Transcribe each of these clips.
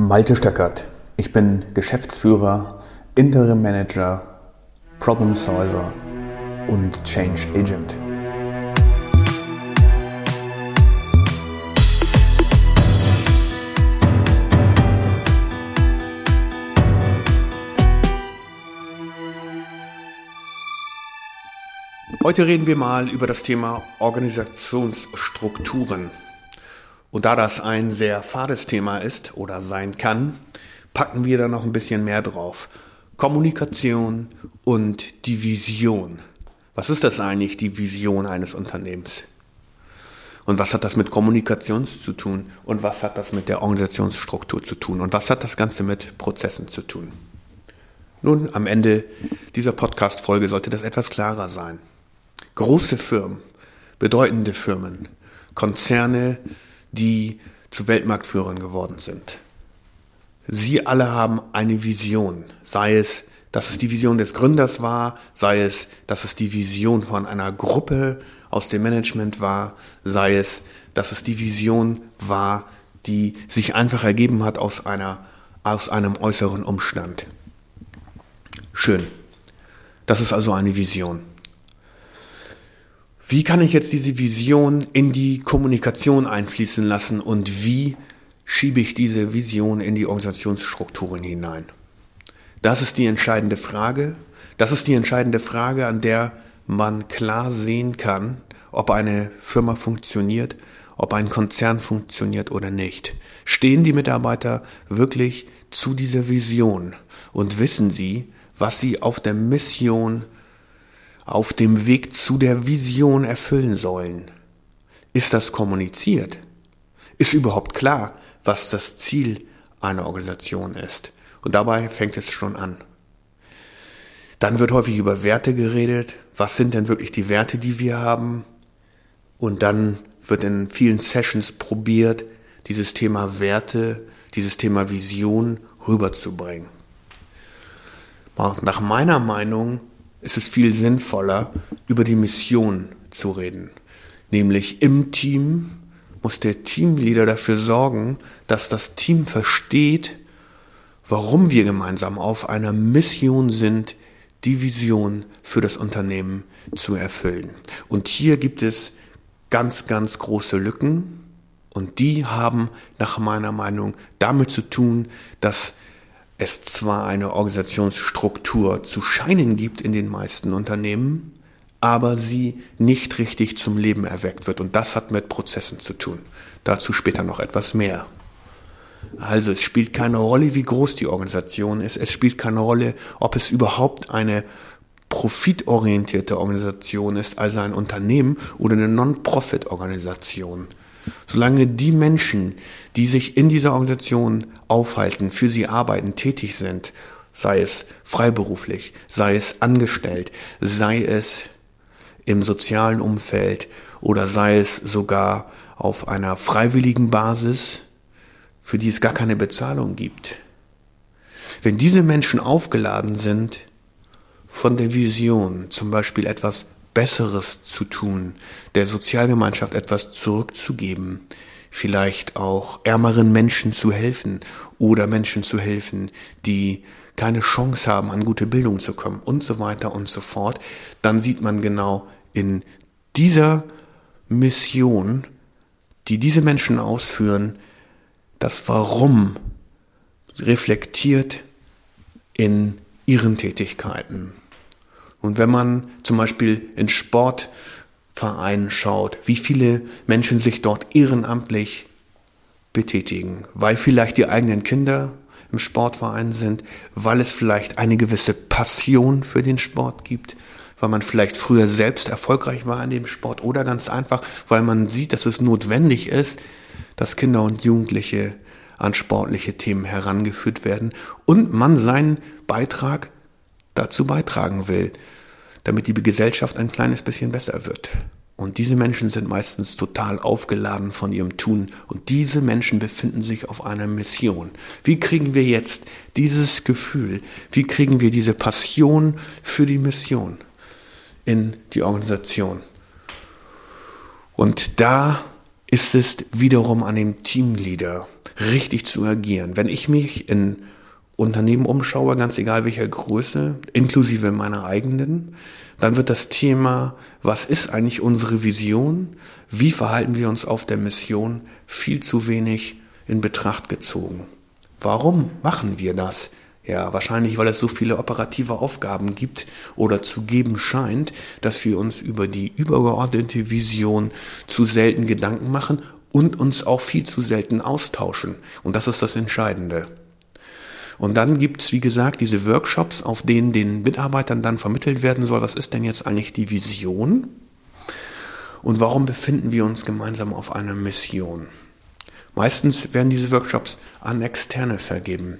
Malte Stöckert. Ich bin Geschäftsführer, Interim Manager, Problem Solver und Change Agent. Heute reden wir mal über das Thema Organisationsstrukturen. Und da das ein sehr fades Thema ist oder sein kann, packen wir da noch ein bisschen mehr drauf. Kommunikation und die Vision. Was ist das eigentlich, die Vision eines Unternehmens? Und was hat das mit Kommunikation zu tun? Und was hat das mit der Organisationsstruktur zu tun? Und was hat das Ganze mit Prozessen zu tun? Nun, am Ende dieser Podcast-Folge sollte das etwas klarer sein. Große Firmen, bedeutende Firmen, Konzerne, die zu Weltmarktführern geworden sind. Sie alle haben eine Vision, sei es, dass es die Vision des Gründers war, sei es, dass es die Vision von einer Gruppe aus dem Management war, sei es, dass es die Vision war, die sich einfach ergeben hat aus einer, aus einem äußeren Umstand. Schön. Das ist also eine Vision. Wie kann ich jetzt diese Vision in die Kommunikation einfließen lassen und wie schiebe ich diese Vision in die Organisationsstrukturen hinein? Das ist die entscheidende Frage. Das ist die entscheidende Frage, an der man klar sehen kann, ob eine Firma funktioniert, ob ein Konzern funktioniert oder nicht. Stehen die Mitarbeiter wirklich zu dieser Vision und wissen sie, was sie auf der Mission auf dem Weg zu der Vision erfüllen sollen. Ist das kommuniziert? Ist überhaupt klar, was das Ziel einer Organisation ist? Und dabei fängt es schon an. Dann wird häufig über Werte geredet. Was sind denn wirklich die Werte, die wir haben? Und dann wird in vielen Sessions probiert, dieses Thema Werte, dieses Thema Vision rüberzubringen. Nach meiner Meinung ist es viel sinnvoller, über die Mission zu reden. Nämlich im Team muss der Teamleader dafür sorgen, dass das Team versteht, warum wir gemeinsam auf einer Mission sind, die Vision für das Unternehmen zu erfüllen. Und hier gibt es ganz, ganz große Lücken und die haben nach meiner Meinung damit zu tun, dass es zwar eine Organisationsstruktur zu scheinen gibt in den meisten Unternehmen, aber sie nicht richtig zum Leben erweckt wird. Und das hat mit Prozessen zu tun. Dazu später noch etwas mehr. Also es spielt keine Rolle, wie groß die Organisation ist. Es spielt keine Rolle, ob es überhaupt eine profitorientierte Organisation ist, also ein Unternehmen oder eine Non-Profit-Organisation. Solange die Menschen, die sich in dieser Organisation aufhalten, für sie arbeiten, tätig sind, sei es freiberuflich, sei es angestellt, sei es im sozialen Umfeld oder sei es sogar auf einer freiwilligen Basis, für die es gar keine Bezahlung gibt. Wenn diese Menschen aufgeladen sind von der Vision, zum Beispiel etwas Besseres zu tun, der Sozialgemeinschaft etwas zurückzugeben, vielleicht auch ärmeren Menschen zu helfen oder Menschen zu helfen, die keine Chance haben, an gute Bildung zu kommen und so weiter und so fort, dann sieht man genau in dieser Mission, die diese Menschen ausführen, das Warum reflektiert in ihren Tätigkeiten. Und wenn man zum Beispiel in Sportvereinen schaut, wie viele Menschen sich dort ehrenamtlich betätigen, weil vielleicht die eigenen Kinder im Sportverein sind, weil es vielleicht eine gewisse Passion für den Sport gibt, weil man vielleicht früher selbst erfolgreich war in dem Sport oder ganz einfach, weil man sieht, dass es notwendig ist, dass Kinder und Jugendliche an sportliche Themen herangeführt werden und man seinen Beitrag dazu beitragen will, damit die Gesellschaft ein kleines bisschen besser wird. Und diese Menschen sind meistens total aufgeladen von ihrem Tun. Und diese Menschen befinden sich auf einer Mission. Wie kriegen wir jetzt dieses Gefühl, wie kriegen wir diese Passion für die Mission in die Organisation? Und da ist es wiederum an dem Teamleader, richtig zu agieren. Wenn ich mich in Unternehmen umschaue, ganz egal welcher Größe, inklusive meiner eigenen, dann wird das Thema, was ist eigentlich unsere Vision, wie verhalten wir uns auf der Mission, viel zu wenig in Betracht gezogen. Warum machen wir das? Ja, wahrscheinlich, weil es so viele operative Aufgaben gibt oder zu geben scheint, dass wir uns über die übergeordnete Vision zu selten Gedanken machen und uns auch viel zu selten austauschen. Und das ist das Entscheidende. Und dann gibt's wie gesagt, diese Workshops, auf denen den Mitarbeitern dann vermittelt werden soll, was ist denn jetzt eigentlich die Vision? Und warum befinden wir uns gemeinsam auf einer Mission? Meistens werden diese Workshops an Externe vergeben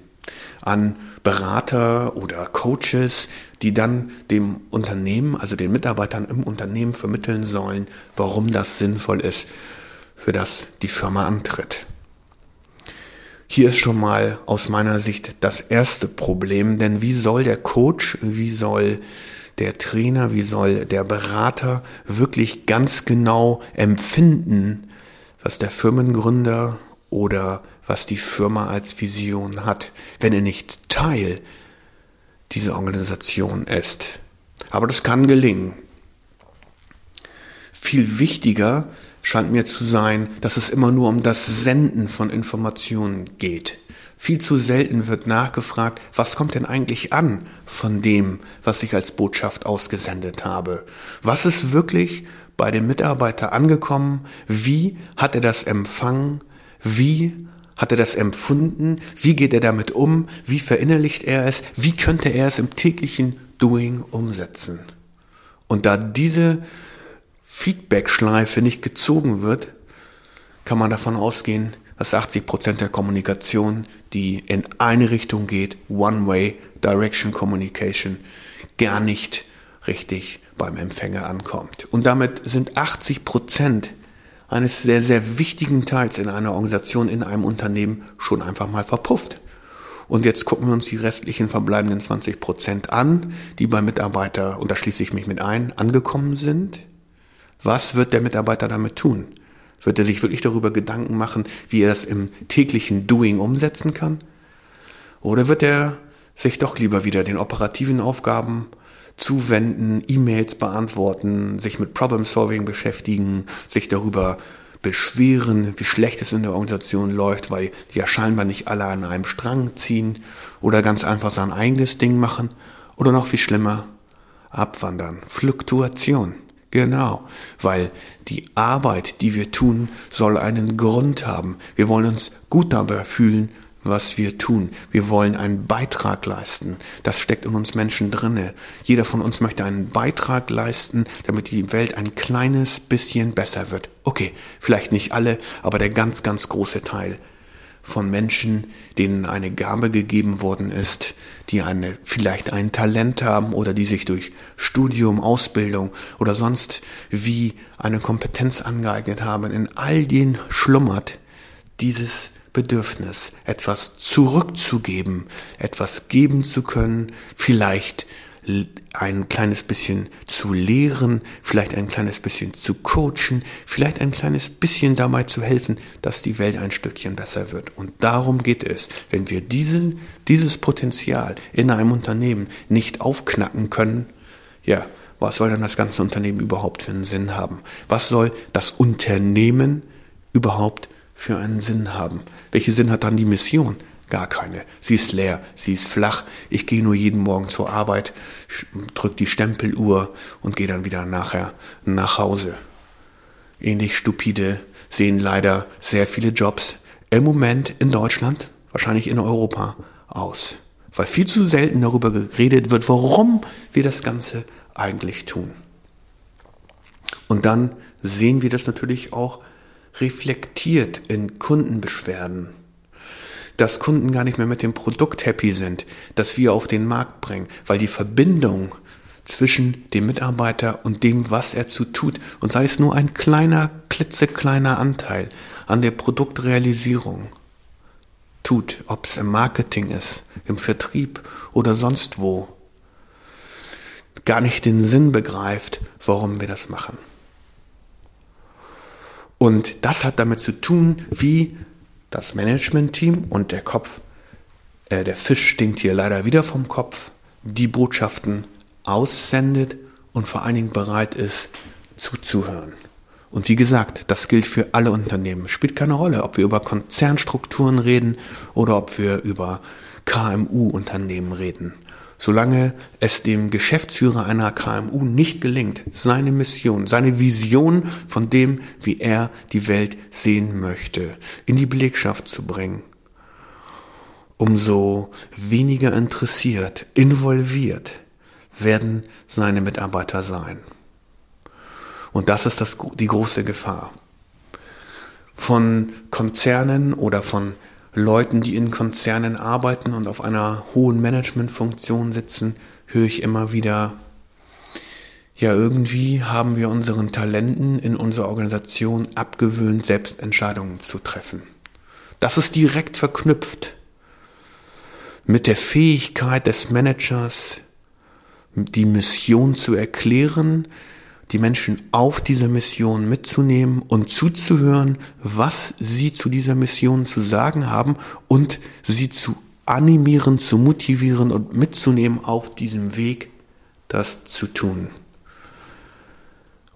an Berater oder Coaches, die dann dem Unternehmen, also den Mitarbeitern im Unternehmen vermitteln sollen, warum das sinnvoll ist, für das die Firma antritt. Hier ist schon mal aus meiner Sicht das erste Problem, denn wie soll der Coach, wie soll der Trainer, wie soll der Berater wirklich ganz genau empfinden, was der Firmengründer oder was die Firma als Vision hat, wenn er nicht Teil dieser Organisation ist. Aber das kann gelingen. Viel wichtiger scheint mir zu sein, dass es immer nur um das Senden von Informationen geht. Viel zu selten wird nachgefragt, was kommt denn eigentlich an von dem, was ich als Botschaft ausgesendet habe? Was ist wirklich bei dem Mitarbeiter angekommen? Wie hat er das empfangen? Wie hat er das empfunden? Wie geht er damit um? Wie verinnerlicht er es? Wie könnte er es im täglichen Doing umsetzen? Und da diese Feedback-Schleife nicht gezogen wird, kann man davon ausgehen, dass 80 Prozent der Kommunikation, die in eine Richtung geht, One-Way Direction Communication, gar nicht richtig beim Empfänger ankommt. Und damit sind 80 Prozent eines sehr, sehr wichtigen Teils in einer Organisation, in einem Unternehmen schon einfach mal verpufft. Und jetzt gucken wir uns die restlichen verbleibenden 20 Prozent an, die bei Mitarbeiter, und da schließe ich mich mit ein, angekommen sind. Was wird der Mitarbeiter damit tun? Wird er sich wirklich darüber Gedanken machen, wie er es im täglichen Doing umsetzen kann? Oder wird er sich doch lieber wieder den operativen Aufgaben zuwenden, E-Mails beantworten, sich mit Problem Solving beschäftigen, sich darüber beschweren, wie schlecht es in der Organisation läuft, weil die ja scheinbar nicht alle an einem Strang ziehen oder ganz einfach sein eigenes Ding machen oder noch viel schlimmer, abwandern. Fluktuation. Genau, weil die Arbeit, die wir tun, soll einen Grund haben. Wir wollen uns gut dabei fühlen, was wir tun. Wir wollen einen Beitrag leisten. Das steckt in uns Menschen drinne. Jeder von uns möchte einen Beitrag leisten, damit die Welt ein kleines bisschen besser wird. Okay, vielleicht nicht alle, aber der ganz, ganz große Teil von Menschen, denen eine Gabe gegeben worden ist, die eine, vielleicht ein Talent haben oder die sich durch Studium, Ausbildung oder sonst wie eine Kompetenz angeeignet haben. In all denen schlummert dieses Bedürfnis, etwas zurückzugeben, etwas geben zu können, vielleicht ein kleines bisschen zu lehren, vielleicht ein kleines bisschen zu coachen, vielleicht ein kleines bisschen dabei zu helfen, dass die Welt ein Stückchen besser wird. Und darum geht es. Wenn wir diesen, dieses Potenzial in einem Unternehmen nicht aufknacken können, ja, was soll dann das ganze Unternehmen überhaupt für einen Sinn haben? Was soll das Unternehmen überhaupt für einen Sinn haben? Welche Sinn hat dann die Mission? Gar keine. Sie ist leer, sie ist flach. Ich gehe nur jeden Morgen zur Arbeit, drück die Stempeluhr und gehe dann wieder nachher nach Hause. Ähnlich stupide sehen leider sehr viele Jobs im Moment in Deutschland, wahrscheinlich in Europa, aus. Weil viel zu selten darüber geredet wird, warum wir das Ganze eigentlich tun. Und dann sehen wir das natürlich auch reflektiert in Kundenbeschwerden. Dass Kunden gar nicht mehr mit dem Produkt happy sind, das wir auf den Markt bringen, weil die Verbindung zwischen dem Mitarbeiter und dem, was er zu tut, und sei es nur ein kleiner, klitzekleiner Anteil an der Produktrealisierung tut, ob es im Marketing ist, im Vertrieb oder sonst wo, gar nicht den Sinn begreift, warum wir das machen. Und das hat damit zu tun, wie das Management-Team und der Kopf, äh, der Fisch stinkt hier leider wieder vom Kopf, die Botschaften aussendet und vor allen Dingen bereit ist zuzuhören. Und wie gesagt, das gilt für alle Unternehmen. Spielt keine Rolle, ob wir über Konzernstrukturen reden oder ob wir über KMU-Unternehmen reden. Solange es dem Geschäftsführer einer KMU nicht gelingt, seine Mission, seine Vision von dem, wie er die Welt sehen möchte, in die Belegschaft zu bringen, umso weniger interessiert, involviert werden seine Mitarbeiter sein. Und das ist das, die große Gefahr. Von Konzernen oder von Leuten, die in Konzernen arbeiten und auf einer hohen Managementfunktion sitzen, höre ich immer wieder, ja, irgendwie haben wir unseren Talenten in unserer Organisation abgewöhnt, selbst Entscheidungen zu treffen. Das ist direkt verknüpft mit der Fähigkeit des Managers, die Mission zu erklären, die Menschen auf dieser Mission mitzunehmen und zuzuhören, was sie zu dieser Mission zu sagen haben und sie zu animieren, zu motivieren und mitzunehmen auf diesem Weg, das zu tun.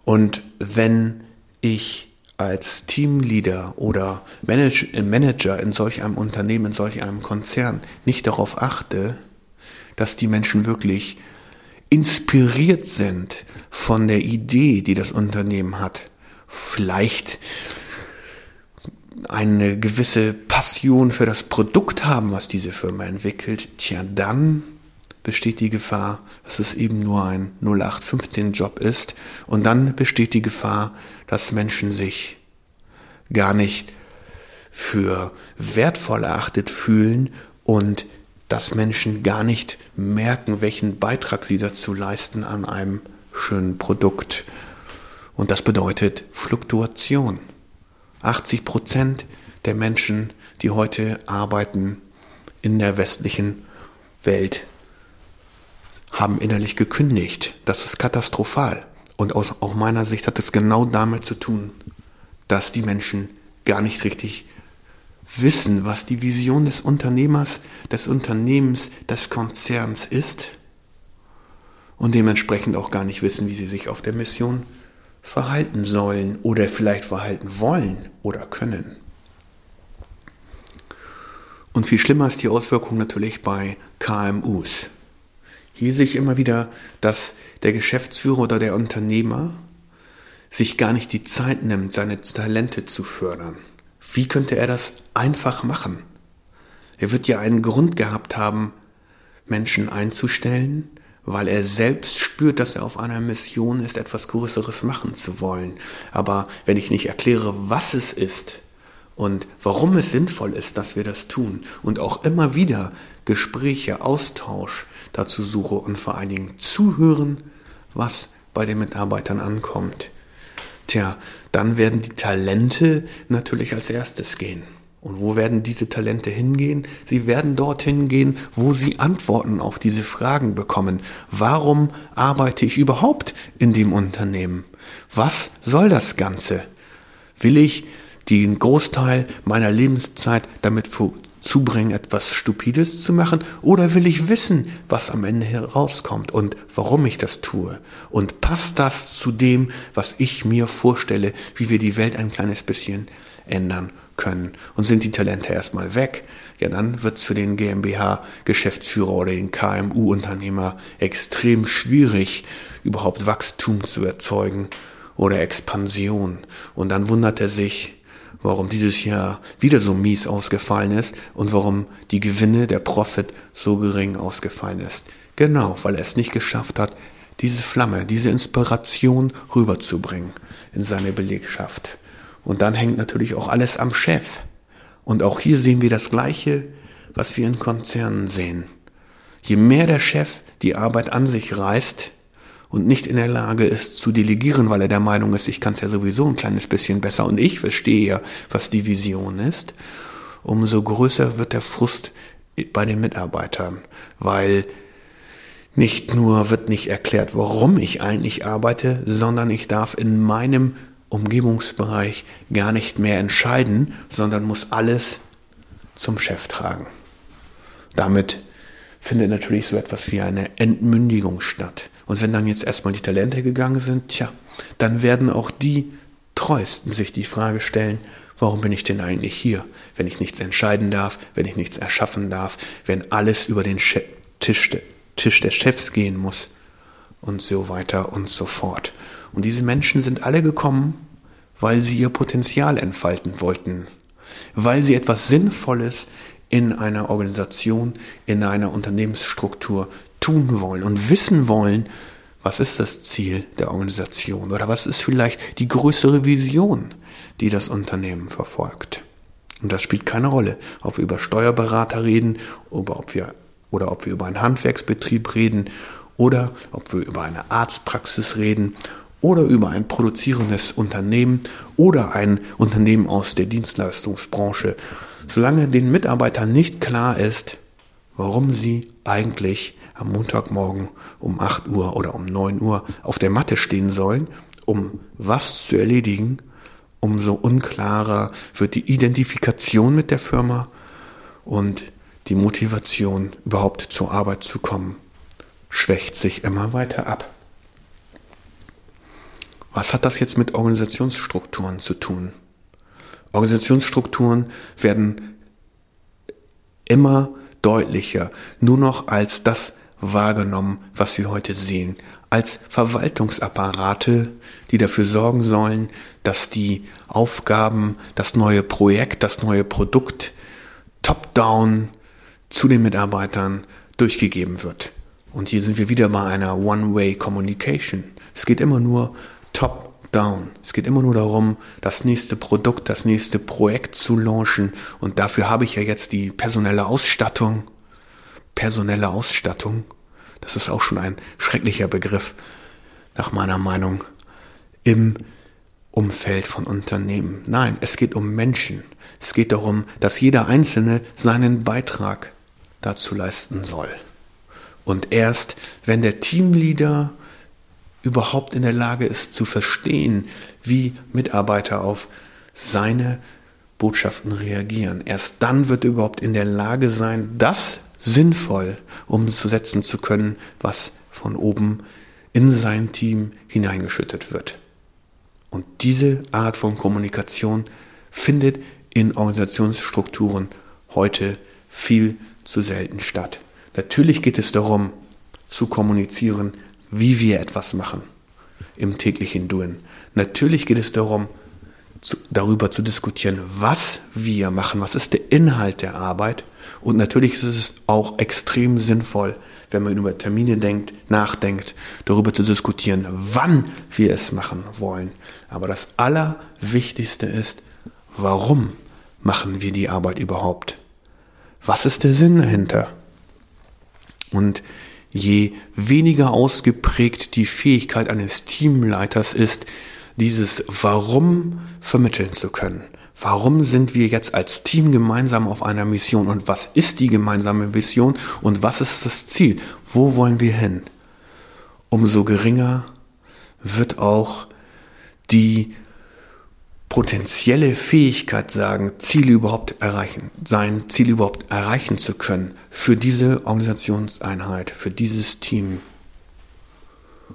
Und wenn ich als Teamleader oder Manager in solch einem Unternehmen, in solch einem Konzern nicht darauf achte, dass die Menschen wirklich inspiriert sind von der Idee, die das Unternehmen hat, vielleicht eine gewisse Passion für das Produkt haben, was diese Firma entwickelt, tja, dann besteht die Gefahr, dass es eben nur ein 0815-Job ist. Und dann besteht die Gefahr, dass Menschen sich gar nicht für wertvoll erachtet fühlen und dass Menschen gar nicht merken, welchen Beitrag sie dazu leisten an einem schönen Produkt. Und das bedeutet Fluktuation. 80 Prozent der Menschen, die heute arbeiten in der westlichen Welt, haben innerlich gekündigt. Das ist katastrophal. Und aus auch meiner Sicht hat es genau damit zu tun, dass die Menschen gar nicht richtig wissen, was die Vision des Unternehmers, des Unternehmens, des Konzerns ist und dementsprechend auch gar nicht wissen, wie sie sich auf der Mission verhalten sollen oder vielleicht verhalten wollen oder können. Und viel schlimmer ist die Auswirkung natürlich bei KMUs. Hier sehe ich immer wieder, dass der Geschäftsführer oder der Unternehmer sich gar nicht die Zeit nimmt, seine Talente zu fördern. Wie könnte er das einfach machen? Er wird ja einen Grund gehabt haben, Menschen einzustellen, weil er selbst spürt, dass er auf einer Mission ist, etwas Größeres machen zu wollen. Aber wenn ich nicht erkläre, was es ist und warum es sinnvoll ist, dass wir das tun und auch immer wieder Gespräche, Austausch dazu suche und vor allen Dingen zuhören, was bei den Mitarbeitern ankommt, tja, dann werden die Talente natürlich als erstes gehen. Und wo werden diese Talente hingehen? Sie werden dorthin gehen, wo sie Antworten auf diese Fragen bekommen. Warum arbeite ich überhaupt in dem Unternehmen? Was soll das Ganze? Will ich den Großteil meiner Lebenszeit damit zubringen, etwas Stupides zu machen? Oder will ich wissen, was am Ende herauskommt und warum ich das tue? Und passt das zu dem, was ich mir vorstelle, wie wir die Welt ein kleines bisschen ändern können? Und sind die Talente erstmal weg? Ja, dann wird es für den GmbH-Geschäftsführer oder den KMU-Unternehmer extrem schwierig, überhaupt Wachstum zu erzeugen oder Expansion. Und dann wundert er sich, warum dieses Jahr wieder so mies ausgefallen ist und warum die Gewinne, der Profit so gering ausgefallen ist. Genau, weil er es nicht geschafft hat, diese Flamme, diese Inspiration rüberzubringen in seine Belegschaft. Und dann hängt natürlich auch alles am Chef. Und auch hier sehen wir das Gleiche, was wir in Konzernen sehen. Je mehr der Chef die Arbeit an sich reißt, und nicht in der Lage ist zu delegieren, weil er der Meinung ist, ich kann es ja sowieso ein kleines bisschen besser und ich verstehe ja, was die Vision ist, umso größer wird der Frust bei den Mitarbeitern, weil nicht nur wird nicht erklärt, warum ich eigentlich arbeite, sondern ich darf in meinem Umgebungsbereich gar nicht mehr entscheiden, sondern muss alles zum Chef tragen. Damit findet natürlich so etwas wie eine Entmündigung statt. Und wenn dann jetzt erstmal die Talente gegangen sind, tja, dann werden auch die Treuesten sich die Frage stellen, warum bin ich denn eigentlich hier, wenn ich nichts entscheiden darf, wenn ich nichts erschaffen darf, wenn alles über den Tisch, Tisch des Chefs gehen muss und so weiter und so fort. Und diese Menschen sind alle gekommen, weil sie ihr Potenzial entfalten wollten, weil sie etwas Sinnvolles in einer Organisation, in einer Unternehmensstruktur tun wollen und wissen wollen, was ist das Ziel der Organisation oder was ist vielleicht die größere Vision, die das Unternehmen verfolgt. Und das spielt keine Rolle, ob wir über Steuerberater reden oder ob wir, oder ob wir über einen Handwerksbetrieb reden oder ob wir über eine Arztpraxis reden oder über ein produzierendes Unternehmen oder ein Unternehmen aus der Dienstleistungsbranche, solange den Mitarbeitern nicht klar ist, warum sie eigentlich am Montagmorgen um 8 Uhr oder um 9 Uhr auf der Matte stehen sollen, um was zu erledigen, umso unklarer wird die Identifikation mit der Firma und die Motivation, überhaupt zur Arbeit zu kommen, schwächt sich immer weiter ab. Was hat das jetzt mit Organisationsstrukturen zu tun? Organisationsstrukturen werden immer deutlicher, nur noch als das wahrgenommen, was wir heute sehen, als Verwaltungsapparate, die dafür sorgen sollen, dass die Aufgaben, das neue Projekt, das neue Produkt top-down zu den Mitarbeitern durchgegeben wird. Und hier sind wir wieder bei einer One-Way-Communication. Es geht immer nur top-down. Es geht immer nur darum, das nächste Produkt, das nächste Projekt zu launchen. Und dafür habe ich ja jetzt die personelle Ausstattung. Personelle Ausstattung. Das ist auch schon ein schrecklicher Begriff, nach meiner Meinung, im Umfeld von Unternehmen. Nein, es geht um Menschen. Es geht darum, dass jeder Einzelne seinen Beitrag dazu leisten soll. Und erst wenn der Teamleader überhaupt in der Lage ist zu verstehen, wie Mitarbeiter auf seine Botschaften reagieren, erst dann wird er überhaupt in der Lage sein, das sinnvoll umzusetzen zu können, was von oben in sein Team hineingeschüttet wird. Und diese Art von Kommunikation findet in Organisationsstrukturen heute viel zu selten statt. Natürlich geht es darum, zu kommunizieren, wie wir etwas machen im täglichen Doing. Natürlich geht es darum, zu, darüber zu diskutieren, was wir machen, was ist der Inhalt der Arbeit. Und natürlich ist es auch extrem sinnvoll, wenn man über Termine denkt, nachdenkt, darüber zu diskutieren, wann wir es machen wollen. Aber das Allerwichtigste ist, warum machen wir die Arbeit überhaupt? Was ist der Sinn dahinter? Und je weniger ausgeprägt die Fähigkeit eines Teamleiters ist, dieses Warum vermitteln zu können. Warum sind wir jetzt als Team gemeinsam auf einer Mission und was ist die gemeinsame Mission und was ist das Ziel? Wo wollen wir hin? Umso geringer wird auch die potenzielle Fähigkeit sagen, Ziele überhaupt erreichen, sein Ziel überhaupt erreichen zu können für diese Organisationseinheit, für dieses Team.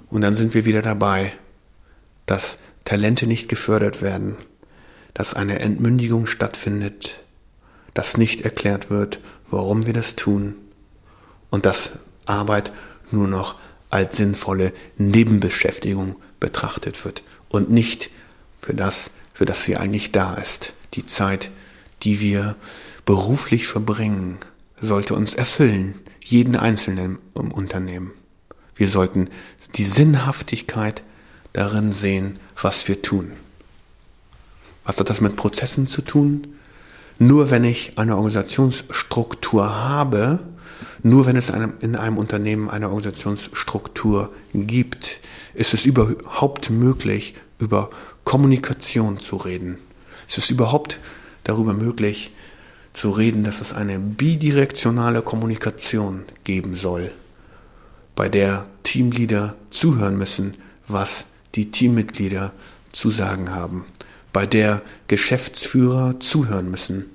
Und dann sind wir wieder dabei, dass Talente nicht gefördert werden, dass eine Entmündigung stattfindet, dass nicht erklärt wird, warum wir das tun und dass Arbeit nur noch als sinnvolle Nebenbeschäftigung betrachtet wird und nicht für das, für das sie eigentlich da ist. Die Zeit, die wir beruflich verbringen, sollte uns erfüllen, jeden Einzelnen im Unternehmen. Wir sollten die Sinnhaftigkeit darin sehen, was wir tun. Was hat das mit Prozessen zu tun? Nur wenn ich eine Organisationsstruktur habe, nur wenn es in einem Unternehmen eine Organisationsstruktur gibt, ist es überhaupt möglich, über Kommunikation zu reden. Es ist überhaupt darüber möglich zu reden, dass es eine bidirektionale Kommunikation geben soll, bei der Teamleader zuhören müssen, was die Teammitglieder zu sagen haben, bei der Geschäftsführer zuhören müssen,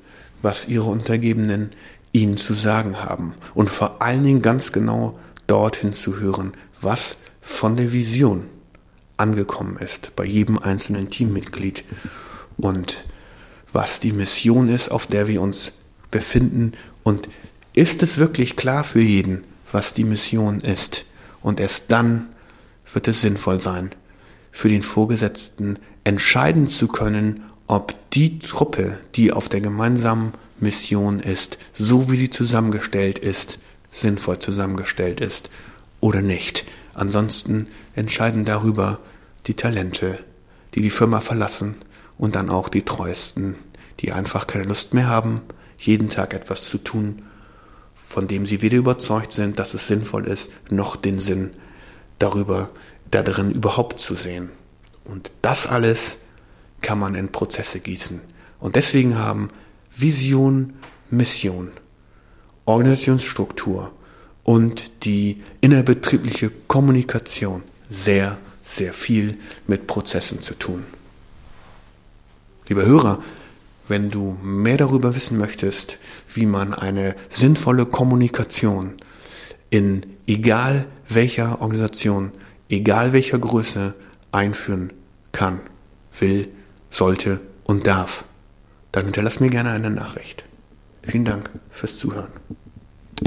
was ihre Untergebenen ihnen zu sagen haben und vor allen Dingen ganz genau dorthin zu hören, was von der Vision angekommen ist bei jedem einzelnen Teammitglied und was die Mission ist, auf der wir uns befinden und ist es wirklich klar für jeden, was die Mission ist und erst dann wird es sinnvoll sein, für den Vorgesetzten entscheiden zu können, ob die Truppe, die auf der gemeinsamen Mission ist, so wie sie zusammengestellt ist, sinnvoll zusammengestellt ist oder nicht. Ansonsten entscheiden darüber die Talente, die die Firma verlassen und dann auch die Treuesten, die einfach keine Lust mehr haben, jeden Tag etwas zu tun, von dem sie weder überzeugt sind, dass es sinnvoll ist, noch den Sinn darüber, darin überhaupt zu sehen. Und das alles kann man in Prozesse gießen. Und deswegen haben Vision, Mission, Organisationsstruktur und die innerbetriebliche Kommunikation sehr, sehr viel mit Prozessen zu tun. Lieber Hörer, wenn du mehr darüber wissen möchtest, wie man eine sinnvolle Kommunikation in egal welcher Organisation, egal welcher Größe einführen kann, will, sollte und darf, dann hinterlass mir gerne eine Nachricht. Vielen Dank fürs Zuhören.